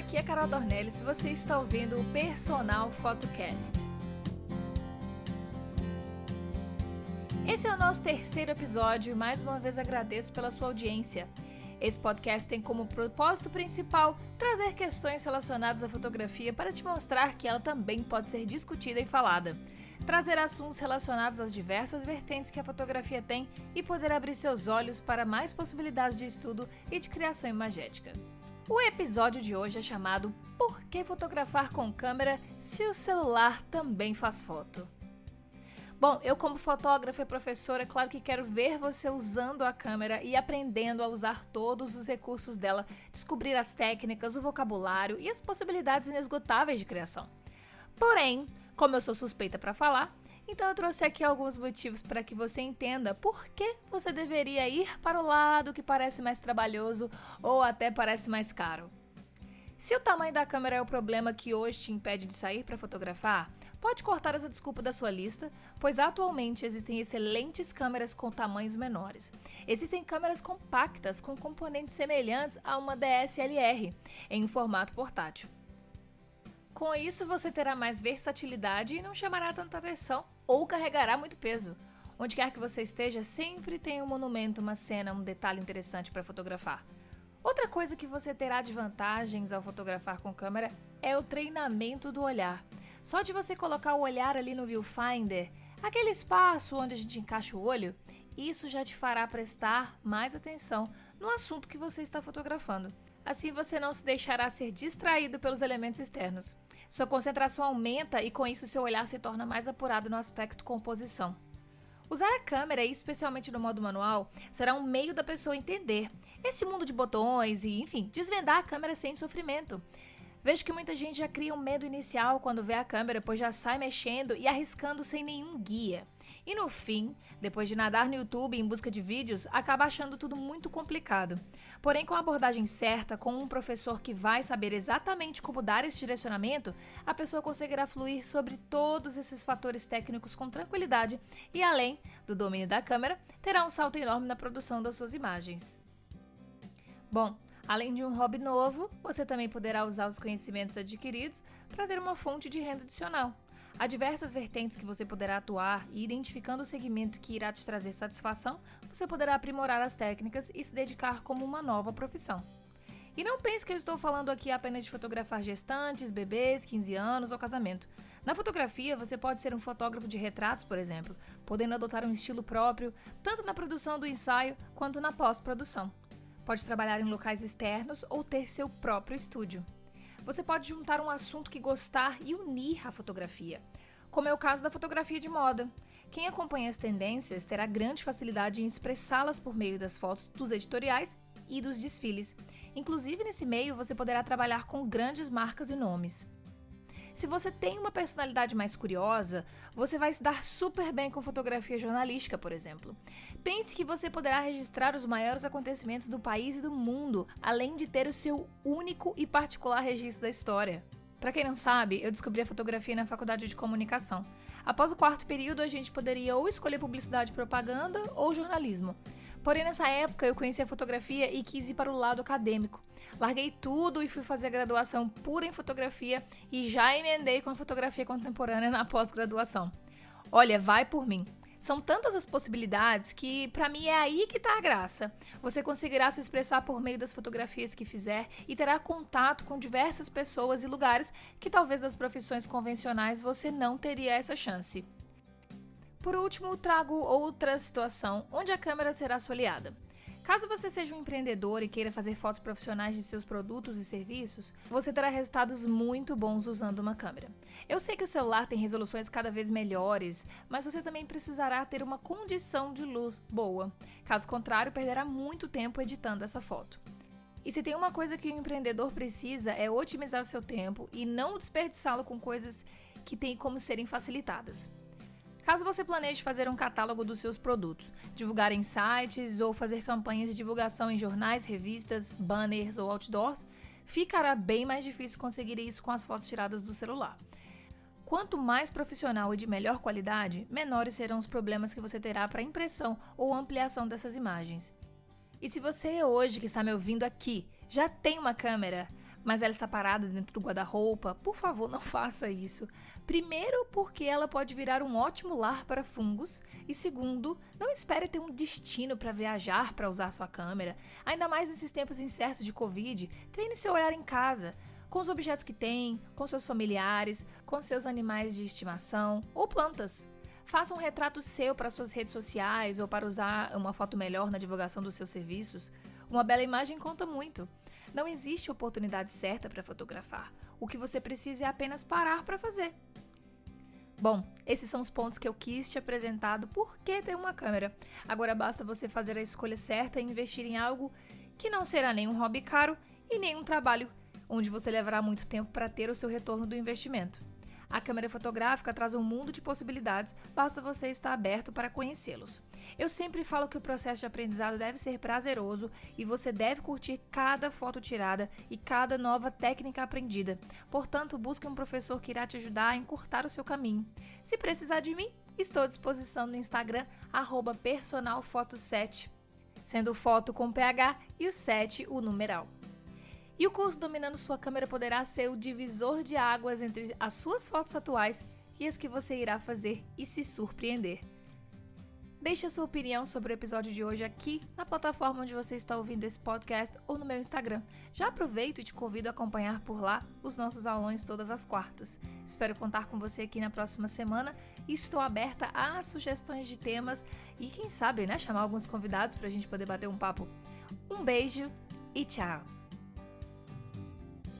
aqui é Carol Dornelles e você está ouvindo o Personal Photocast. Esse é o nosso terceiro episódio e mais uma vez agradeço pela sua audiência. Esse podcast tem como propósito principal trazer questões relacionadas à fotografia para te mostrar que ela também pode ser discutida e falada. Trazer assuntos relacionados às diversas vertentes que a fotografia tem e poder abrir seus olhos para mais possibilidades de estudo e de criação imagética. O episódio de hoje é chamado Por que fotografar com câmera se o celular também faz foto? Bom, eu como fotógrafa e professora, claro que quero ver você usando a câmera e aprendendo a usar todos os recursos dela, descobrir as técnicas, o vocabulário e as possibilidades inesgotáveis de criação. Porém, como eu sou suspeita para falar, então eu trouxe aqui alguns motivos para que você entenda por que você deveria ir para o lado que parece mais trabalhoso ou até parece mais caro. Se o tamanho da câmera é o problema que hoje te impede de sair para fotografar, Pode cortar essa desculpa da sua lista, pois atualmente existem excelentes câmeras com tamanhos menores. Existem câmeras compactas com componentes semelhantes a uma DSLR, em formato portátil. Com isso, você terá mais versatilidade e não chamará tanta atenção ou carregará muito peso. Onde quer que você esteja, sempre tem um monumento, uma cena, um detalhe interessante para fotografar. Outra coisa que você terá de vantagens ao fotografar com câmera é o treinamento do olhar. Só de você colocar o olhar ali no viewfinder, aquele espaço onde a gente encaixa o olho, isso já te fará prestar mais atenção no assunto que você está fotografando. Assim você não se deixará ser distraído pelos elementos externos. Sua concentração aumenta e com isso seu olhar se torna mais apurado no aspecto composição. Usar a câmera, especialmente no modo manual, será um meio da pessoa entender esse mundo de botões e, enfim, desvendar a câmera sem sofrimento. Vejo que muita gente já cria um medo inicial quando vê a câmera, pois já sai mexendo e arriscando sem nenhum guia. E no fim, depois de nadar no YouTube em busca de vídeos, acaba achando tudo muito complicado. Porém, com a abordagem certa, com um professor que vai saber exatamente como dar esse direcionamento, a pessoa conseguirá fluir sobre todos esses fatores técnicos com tranquilidade e, além do domínio da câmera, terá um salto enorme na produção das suas imagens. Bom, Além de um hobby novo, você também poderá usar os conhecimentos adquiridos para ter uma fonte de renda adicional. Há diversas vertentes que você poderá atuar e, identificando o segmento que irá te trazer satisfação, você poderá aprimorar as técnicas e se dedicar como uma nova profissão. E não pense que eu estou falando aqui apenas de fotografar gestantes, bebês, 15 anos ou casamento. Na fotografia, você pode ser um fotógrafo de retratos, por exemplo, podendo adotar um estilo próprio, tanto na produção do ensaio quanto na pós-produção. Pode trabalhar em locais externos ou ter seu próprio estúdio. Você pode juntar um assunto que gostar e unir a fotografia, como é o caso da fotografia de moda. Quem acompanha as tendências terá grande facilidade em expressá-las por meio das fotos dos editoriais e dos desfiles. Inclusive, nesse meio, você poderá trabalhar com grandes marcas e nomes. Se você tem uma personalidade mais curiosa, você vai se dar super bem com fotografia jornalística, por exemplo. Pense que você poderá registrar os maiores acontecimentos do país e do mundo, além de ter o seu único e particular registro da história. Para quem não sabe, eu descobri a fotografia na faculdade de comunicação. Após o quarto período, a gente poderia ou escolher publicidade e propaganda ou jornalismo. Porém, nessa época eu conheci a fotografia e quis ir para o lado acadêmico. Larguei tudo e fui fazer a graduação pura em fotografia e já emendei com a fotografia contemporânea na pós-graduação. Olha, vai por mim. São tantas as possibilidades que, para mim, é aí que está a graça. Você conseguirá se expressar por meio das fotografias que fizer e terá contato com diversas pessoas e lugares que talvez das profissões convencionais você não teria essa chance. Por último, trago outra situação onde a câmera será sua aliada. Caso você seja um empreendedor e queira fazer fotos profissionais de seus produtos e serviços, você terá resultados muito bons usando uma câmera. Eu sei que o celular tem resoluções cada vez melhores, mas você também precisará ter uma condição de luz boa. Caso contrário, perderá muito tempo editando essa foto. E se tem uma coisa que o empreendedor precisa é otimizar o seu tempo e não desperdiçá-lo com coisas que têm como serem facilitadas. Caso você planeje fazer um catálogo dos seus produtos, divulgar em sites ou fazer campanhas de divulgação em jornais, revistas, banners ou outdoors, ficará bem mais difícil conseguir isso com as fotos tiradas do celular. Quanto mais profissional e de melhor qualidade, menores serão os problemas que você terá para impressão ou ampliação dessas imagens. E se você hoje que está me ouvindo aqui já tem uma câmera, mas ela está parada dentro do guarda-roupa, por favor, não faça isso. Primeiro, porque ela pode virar um ótimo lar para fungos, e segundo, não espere ter um destino para viajar para usar sua câmera. Ainda mais nesses tempos incertos de Covid, treine seu olhar em casa, com os objetos que tem, com seus familiares, com seus animais de estimação ou plantas. Faça um retrato seu para suas redes sociais ou para usar uma foto melhor na divulgação dos seus serviços. Uma bela imagem conta muito. Não existe oportunidade certa para fotografar. O que você precisa é apenas parar para fazer. Bom, esses são os pontos que eu quis te apresentar do porquê ter uma câmera. Agora basta você fazer a escolha certa e investir em algo que não será nem um hobby caro e nem um trabalho onde você levará muito tempo para ter o seu retorno do investimento. A câmera fotográfica traz um mundo de possibilidades, basta você estar aberto para conhecê-los. Eu sempre falo que o processo de aprendizado deve ser prazeroso e você deve curtir cada foto tirada e cada nova técnica aprendida. Portanto, busque um professor que irá te ajudar a encurtar o seu caminho. Se precisar de mim, estou à disposição no Instagram personalfoto7, sendo foto com PH e o 7 o numeral. E o curso Dominando Sua Câmera poderá ser o divisor de águas entre as suas fotos atuais e as que você irá fazer e se surpreender. Deixe a sua opinião sobre o episódio de hoje aqui na plataforma onde você está ouvindo esse podcast ou no meu Instagram. Já aproveito e te convido a acompanhar por lá os nossos aulões todas as quartas. Espero contar com você aqui na próxima semana estou aberta a sugestões de temas e quem sabe, né, chamar alguns convidados para a gente poder bater um papo. Um beijo e tchau!